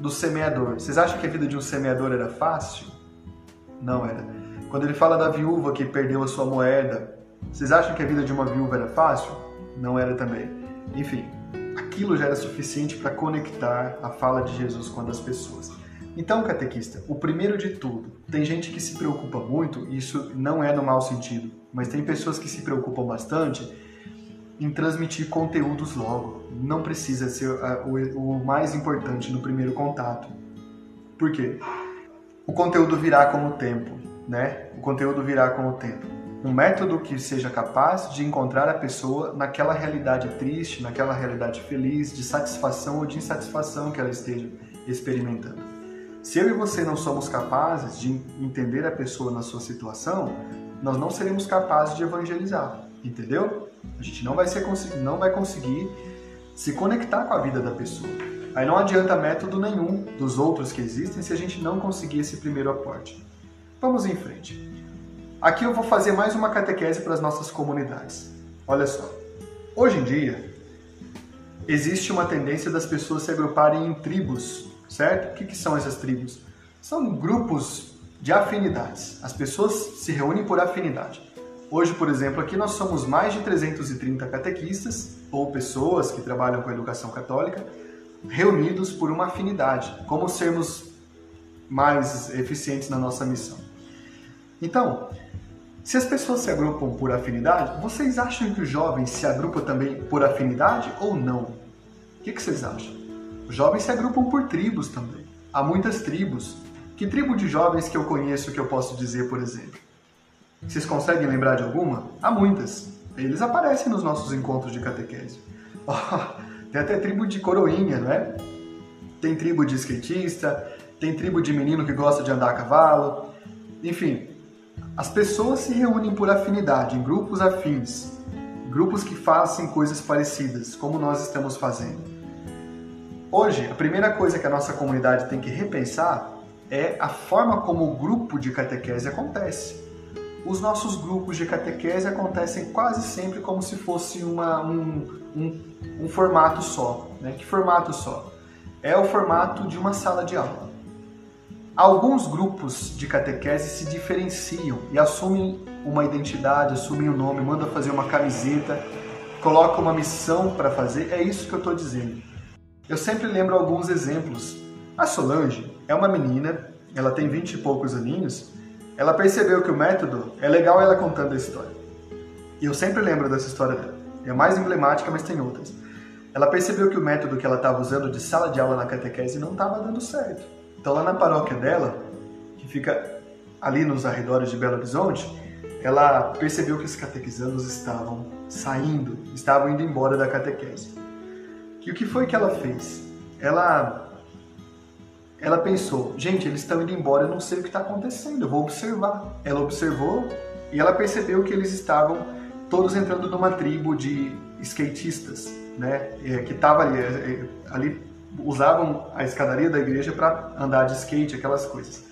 do semeador, vocês acham que a vida de um semeador era fácil? Não era. Quando ele fala da viúva que perdeu a sua moeda, vocês acham que a vida de uma viúva era fácil? Não era também. Enfim, aquilo já era suficiente para conectar a fala de Jesus com a das pessoas. Então, catequista, o primeiro de tudo, tem gente que se preocupa muito, e isso não é no mau sentido, mas tem pessoas que se preocupam bastante em transmitir conteúdos logo. Não precisa ser o mais importante no primeiro contato. Por quê? O conteúdo virá com o tempo, né? O conteúdo virá com o tempo. Um método que seja capaz de encontrar a pessoa naquela realidade triste, naquela realidade feliz, de satisfação ou de insatisfação que ela esteja experimentando. Se eu e você não somos capazes de entender a pessoa na sua situação, nós não seremos capazes de evangelizar, entendeu? A gente não vai, ser, não vai conseguir se conectar com a vida da pessoa. Aí não adianta método nenhum dos outros que existem se a gente não conseguir esse primeiro aporte. Vamos em frente. Aqui eu vou fazer mais uma catequese para as nossas comunidades. Olha só. Hoje em dia, existe uma tendência das pessoas se agruparem em tribos, certo? O que, que são essas tribos? São grupos de afinidades. As pessoas se reúnem por afinidade. Hoje, por exemplo, aqui nós somos mais de 330 catequistas ou pessoas que trabalham com a educação católica reunidos por uma afinidade, como sermos mais eficientes na nossa missão. Então, se as pessoas se agrupam por afinidade, vocês acham que os jovens se agrupam também por afinidade ou não? O que, que vocês acham? Os jovens se agrupam por tribos também. Há muitas tribos. Que tribo de jovens que eu conheço que eu posso dizer, por exemplo? Vocês conseguem lembrar de alguma? Há muitas. Eles aparecem nos nossos encontros de catequese. tem até tribo de coroinha, não é? Tem tribo de skatista, tem tribo de menino que gosta de andar a cavalo. Enfim, as pessoas se reúnem por afinidade, em grupos afins, grupos que fazem coisas parecidas, como nós estamos fazendo. Hoje, a primeira coisa que a nossa comunidade tem que repensar é a forma como o grupo de catequese acontece. Os nossos grupos de catequese acontecem quase sempre como se fosse uma, um, um, um formato só. Né? Que formato só? É o formato de uma sala de aula. Alguns grupos de catequese se diferenciam e assumem uma identidade, assumem o um nome, mandam fazer uma camiseta, colocam uma missão para fazer. É isso que eu estou dizendo. Eu sempre lembro alguns exemplos. A Solange é uma menina, ela tem vinte e poucos aninhos, ela percebeu que o método é legal ela contando a história. E eu sempre lembro dessa história dela. É a mais emblemática, mas tem outras. Ela percebeu que o método que ela estava usando de sala de aula na catequese não estava dando certo. Então, lá na paróquia dela, que fica ali nos arredores de Belo Horizonte, ela percebeu que os catequizandos estavam saindo, estavam indo embora da catequese. E o que foi que ela fez? Ela ela pensou, gente, eles estão indo embora, eu não sei o que está acontecendo, eu vou observar. Ela observou e ela percebeu que eles estavam todos entrando numa tribo de skatistas, né? É, que estava ali, é, é, ali usavam a escadaria da igreja para andar de skate, aquelas coisas.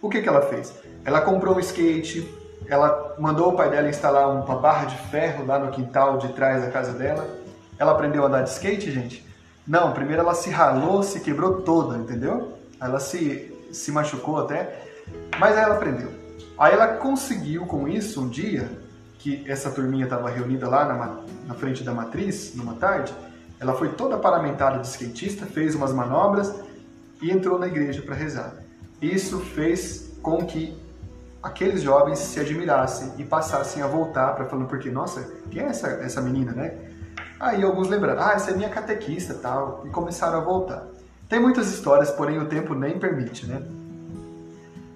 O que, que ela fez? Ela comprou um skate, ela mandou o pai dela instalar uma barra de ferro lá no quintal de trás da casa dela. Ela aprendeu a andar de skate, gente? Não, primeiro ela se ralou, se quebrou toda, entendeu? Ela se, se machucou até, mas aí ela aprendeu. Aí ela conseguiu com isso um dia, que essa turminha estava reunida lá na, na frente da matriz, numa tarde, ela foi toda paramentada de skatista, fez umas manobras e entrou na igreja para rezar. Isso fez com que aqueles jovens se admirassem e passassem a voltar para falando porque nossa, quem é essa essa menina, né? Aí alguns lembraram, ah, essa é minha catequista, tal, e começaram a voltar. Tem muitas histórias, porém o tempo nem permite, né?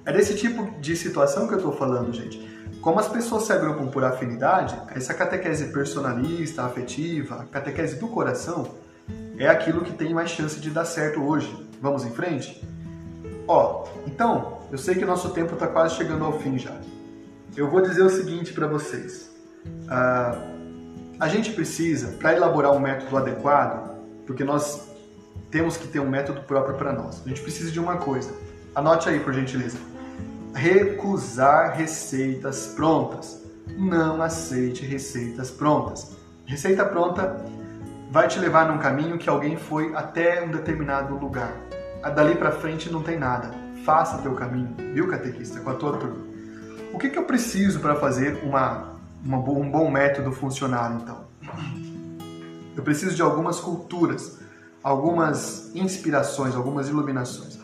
É desse tipo de situação que eu estou falando, gente. Como as pessoas se agrupam por afinidade, essa catequese personalista, afetiva, catequese do coração, é aquilo que tem mais chance de dar certo hoje. Vamos em frente? Ó, então, eu sei que nosso tempo está quase chegando ao fim já. Eu vou dizer o seguinte para vocês. Ah, a gente precisa, para elaborar um método adequado, porque nós temos que ter um método próprio para nós, a gente precisa de uma coisa. Anote aí, por gentileza recusar receitas prontas. Não aceite receitas prontas. Receita pronta vai te levar num caminho que alguém foi até um determinado lugar. Dali para frente não tem nada. Faça teu caminho, viu, catequista, com a tua turma. O que, que eu preciso para fazer uma, uma, um bom método funcionar, então? Eu preciso de algumas culturas, algumas inspirações, algumas iluminações.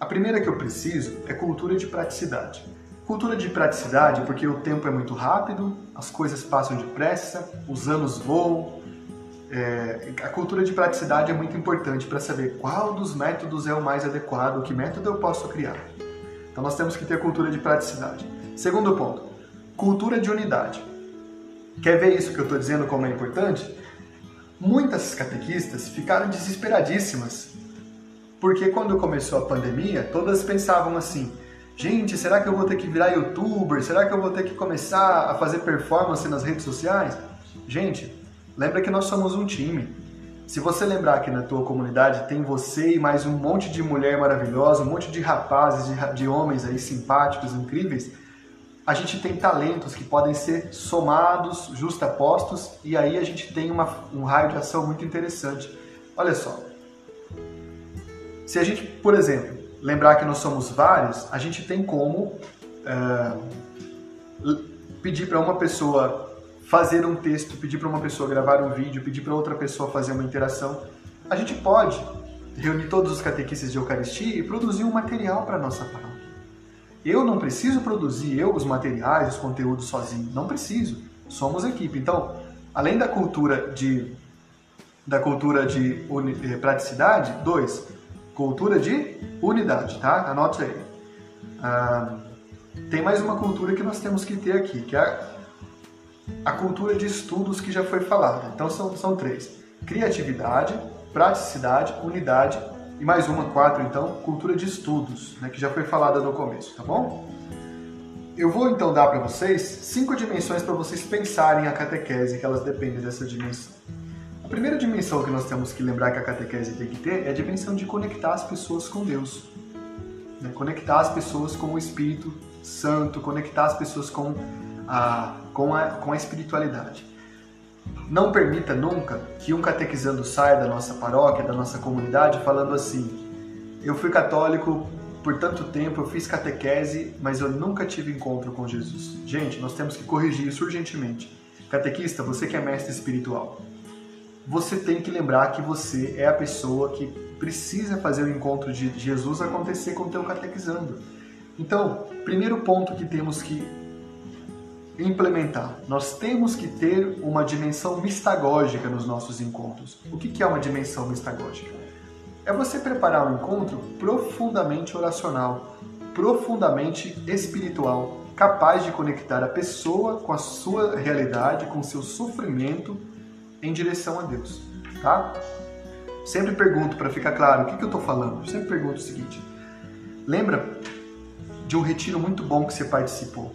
A primeira que eu preciso é cultura de praticidade. Cultura de praticidade porque o tempo é muito rápido, as coisas passam depressa, os anos voam é, a cultura de praticidade é muito importante para saber qual dos métodos é o mais adequado, que método eu posso criar. Então nós temos que ter cultura de praticidade. Segundo ponto, cultura de unidade. Quer ver isso que eu estou dizendo como é importante? Muitas catequistas ficaram desesperadíssimas porque quando começou a pandemia, todas pensavam assim: gente, será que eu vou ter que virar youtuber? Será que eu vou ter que começar a fazer performance nas redes sociais? Gente, lembra que nós somos um time. Se você lembrar que na tua comunidade tem você e mais um monte de mulher maravilhosa, um monte de rapazes, de, de homens aí simpáticos, incríveis, a gente tem talentos que podem ser somados, justapostos, e aí a gente tem uma, um raio de ação muito interessante. Olha só. Se a gente, por exemplo, lembrar que nós somos vários, a gente tem como é, pedir para uma pessoa fazer um texto, pedir para uma pessoa gravar um vídeo, pedir para outra pessoa fazer uma interação. A gente pode reunir todos os catequistas de Eucaristia e produzir um material para a nossa paróquia. Eu não preciso produzir eu os materiais, os conteúdos sozinho, não preciso. Somos equipe. Então, além da cultura de da cultura de eh, praticidade, dois, cultura de unidade, tá? Anote aí. Ah, tem mais uma cultura que nós temos que ter aqui, que é a cultura de estudos que já foi falada. Então são, são três: criatividade, praticidade, unidade e mais uma, quatro, então, cultura de estudos, né, que já foi falada no começo, tá bom? Eu vou então dar para vocês cinco dimensões para vocês pensarem a catequese, que elas dependem dessa dimensão. Primeira dimensão que nós temos que lembrar que a catequese tem que ter é a dimensão de conectar as pessoas com Deus. Né? Conectar as pessoas com o Espírito Santo, conectar as pessoas com a, com a, com a espiritualidade. Não permita nunca que um catequizando saia da nossa paróquia, da nossa comunidade, falando assim: eu fui católico por tanto tempo, eu fiz catequese, mas eu nunca tive encontro com Jesus. Gente, nós temos que corrigir isso urgentemente. Catequista, você que é mestre espiritual, você tem que lembrar que você é a pessoa que precisa fazer o encontro de Jesus acontecer com o teu catequizando. Então, primeiro ponto que temos que implementar. Nós temos que ter uma dimensão mistagógica nos nossos encontros. O que é uma dimensão mistagógica? É você preparar um encontro profundamente oracional, profundamente espiritual, capaz de conectar a pessoa com a sua realidade, com seu sofrimento em direção a Deus, tá? Sempre pergunto para ficar claro o que, que eu estou falando. sempre pergunto o seguinte: lembra de um retiro muito bom que você participou?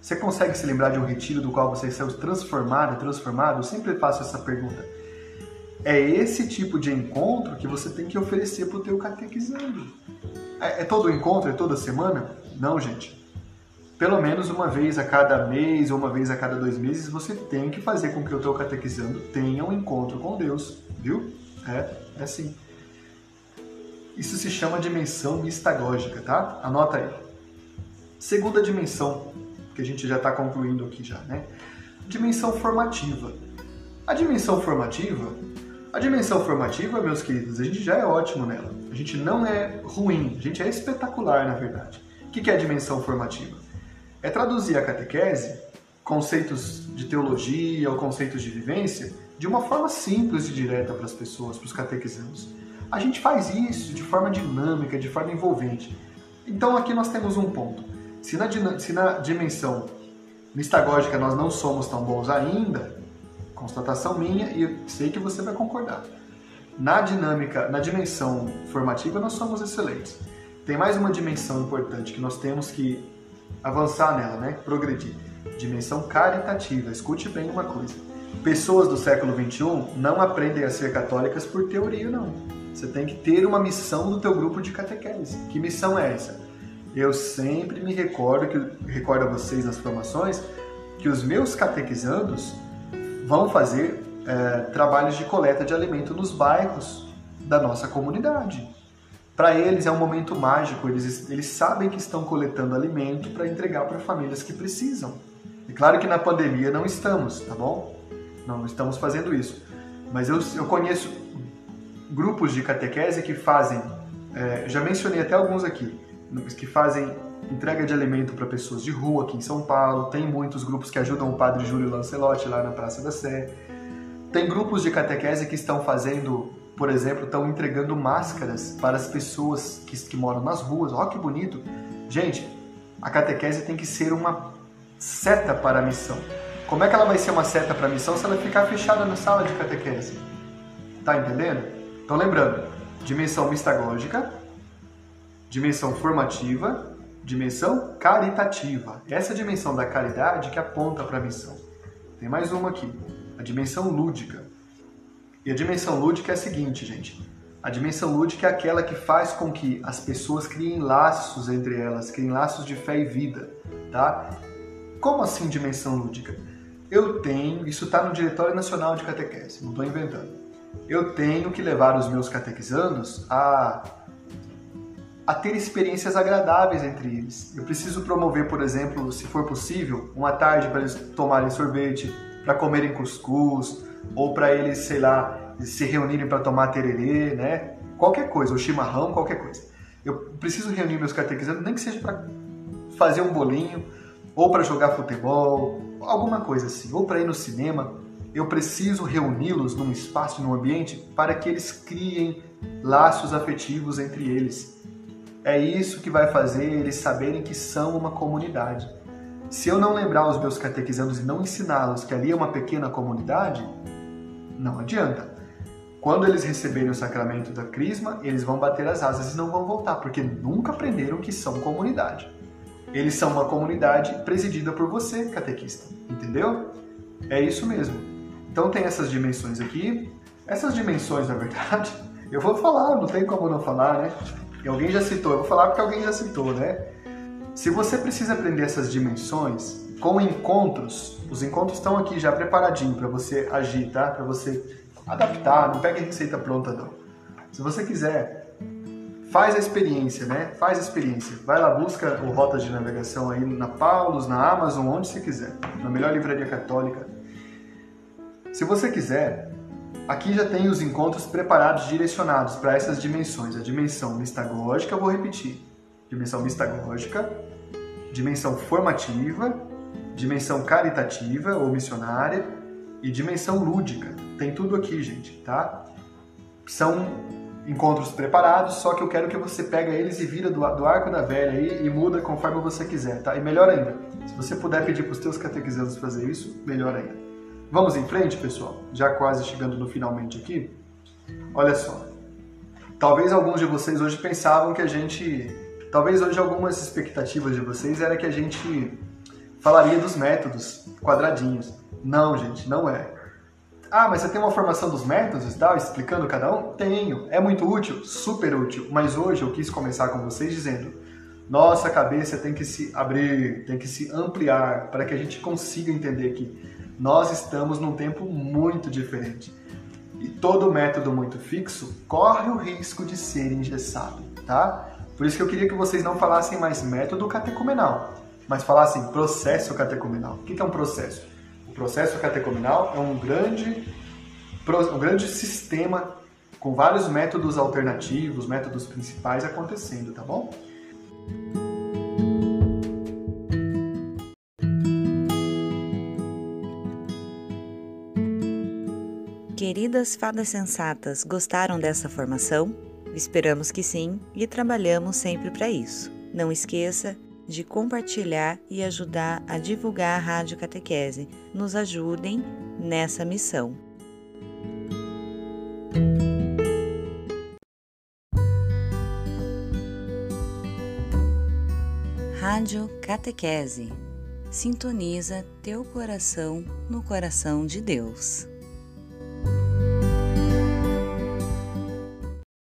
Você consegue se lembrar de um retiro do qual você saiu transformado, transformado? Eu sempre faço essa pergunta. É esse tipo de encontro que você tem que oferecer para o teu catequizando. É, é todo encontro? É toda semana? Não, gente. Pelo menos uma vez a cada mês ou uma vez a cada dois meses você tem que fazer com que o teu catequizando tenha um encontro com Deus, viu? É, é assim. Isso se chama dimensão mistagógica, tá? Anota aí. Segunda dimensão que a gente já está concluindo aqui já, né? Dimensão formativa. A dimensão formativa, a dimensão formativa, meus queridos, a gente já é ótimo nela. A gente não é ruim, a gente é espetacular, na verdade. O que é a dimensão formativa? É traduzir a catequese, conceitos de teologia ou conceitos de vivência, de uma forma simples e direta para as pessoas, para os catequizandos. A gente faz isso de forma dinâmica, de forma envolvente. Então aqui nós temos um ponto. Se na, se na dimensão mistagógica nós não somos tão bons ainda, constatação minha e sei que você vai concordar. Na dinâmica, na dimensão formativa nós somos excelentes. Tem mais uma dimensão importante que nós temos que avançar nela, né? Progredir. Dimensão caritativa. Escute bem uma coisa. Pessoas do século XXI não aprendem a ser católicas por teoria, não. Você tem que ter uma missão do teu grupo de catequese. Que missão é essa? eu sempre me recordo, que recordo a vocês nas formações, que os meus catequizandos vão fazer é, trabalhos de coleta de alimento nos bairros da nossa comunidade. Para eles é um momento mágico, eles, eles sabem que estão coletando alimento para entregar para famílias que precisam. É claro que na pandemia não estamos, tá bom? Não estamos fazendo isso. Mas eu, eu conheço grupos de catequese que fazem, é, já mencionei até alguns aqui, que fazem entrega de alimento para pessoas de rua aqui em São Paulo. Tem muitos grupos que ajudam o Padre Júlio Lancelotti lá na Praça da Sé. Tem grupos de catequese que estão fazendo, por exemplo, estão entregando máscaras para as pessoas que, que moram nas ruas. Olha que bonito. Gente, a catequese tem que ser uma seta para a missão. Como é que ela vai ser uma seta para a missão se ela ficar fechada na sala de catequese? Tá entendendo? Então lembrando, dimensão mistagógica, dimensão formativa, dimensão caritativa. Essa é dimensão da caridade que aponta para a missão. Tem mais uma aqui, a dimensão lúdica. E a dimensão lúdica é a seguinte, gente. A dimensão lúdica é aquela que faz com que as pessoas criem laços entre elas, criem laços de fé e vida, tá? Como assim dimensão lúdica? Eu tenho, isso está no Diretório Nacional de Catequese, não estou inventando. Eu tenho que levar os meus catequizandos a, a ter experiências agradáveis entre eles. Eu preciso promover, por exemplo, se for possível, uma tarde para eles tomarem sorvete, para comerem cuscuz, ou para eles, sei lá, se reunirem para tomar tererê, né? Qualquer coisa, ou chimarrão, qualquer coisa. Eu preciso reunir meus catequizandos, nem que seja para fazer um bolinho, ou para jogar futebol, alguma coisa assim, ou para ir no cinema. Eu preciso reuni-los num espaço, num ambiente, para que eles criem laços afetivos entre eles. É isso que vai fazer eles saberem que são uma comunidade. Se eu não lembrar os meus catequizandos e não ensiná-los que ali é uma pequena comunidade, não adianta. Quando eles receberem o sacramento da crisma, eles vão bater as asas e não vão voltar, porque nunca aprenderam que são comunidade. Eles são uma comunidade presidida por você, catequista. Entendeu? É isso mesmo. Então tem essas dimensões aqui. Essas dimensões, na verdade, eu vou falar, não tem como não falar, né? E alguém já citou, eu vou falar porque alguém já citou, né? Se você precisa aprender essas dimensões com encontros, os encontros estão aqui já preparadinho para você agir, tá? Para você adaptar, não pegue receita pronta não. Se você quiser, faz a experiência, né? Faz a experiência. Vai lá, busca o Rotas de Navegação aí na Paulus, na Amazon, onde você quiser. Na melhor livraria católica. Se você quiser, aqui já tem os encontros preparados, direcionados para essas dimensões. A dimensão mistagógica, eu vou repetir dimensão mistagógica, dimensão formativa, dimensão caritativa ou missionária e dimensão lúdica. Tem tudo aqui, gente, tá? São encontros preparados, só que eu quero que você pega eles e vira do, do arco da velha aí e muda conforme você quiser, tá? E melhor ainda, se você puder pedir para os teus catequizandos fazer isso, melhor ainda. Vamos em frente, pessoal? Já quase chegando no finalmente aqui. Olha só. Talvez alguns de vocês hoje pensavam que a gente Talvez hoje algumas expectativas de vocês era que a gente falaria dos métodos quadradinhos. Não, gente, não é. Ah, mas você tem uma formação dos métodos e tal, explicando cada um? Tenho. É muito útil? Super útil. Mas hoje eu quis começar com vocês dizendo: nossa cabeça tem que se abrir, tem que se ampliar para que a gente consiga entender que nós estamos num tempo muito diferente. E todo método muito fixo corre o risco de ser engessado, tá? Por isso que eu queria que vocês não falassem mais método catecumenal, mas falassem processo catecumenal. O que é um processo? O processo catecumenal é um grande, um grande sistema com vários métodos alternativos, métodos principais acontecendo, tá bom? Queridas fadas sensatas, gostaram dessa formação? Esperamos que sim e trabalhamos sempre para isso. Não esqueça de compartilhar e ajudar a divulgar a Rádio Catequese. Nos ajudem nessa missão. Rádio Catequese. Sintoniza teu coração no coração de Deus.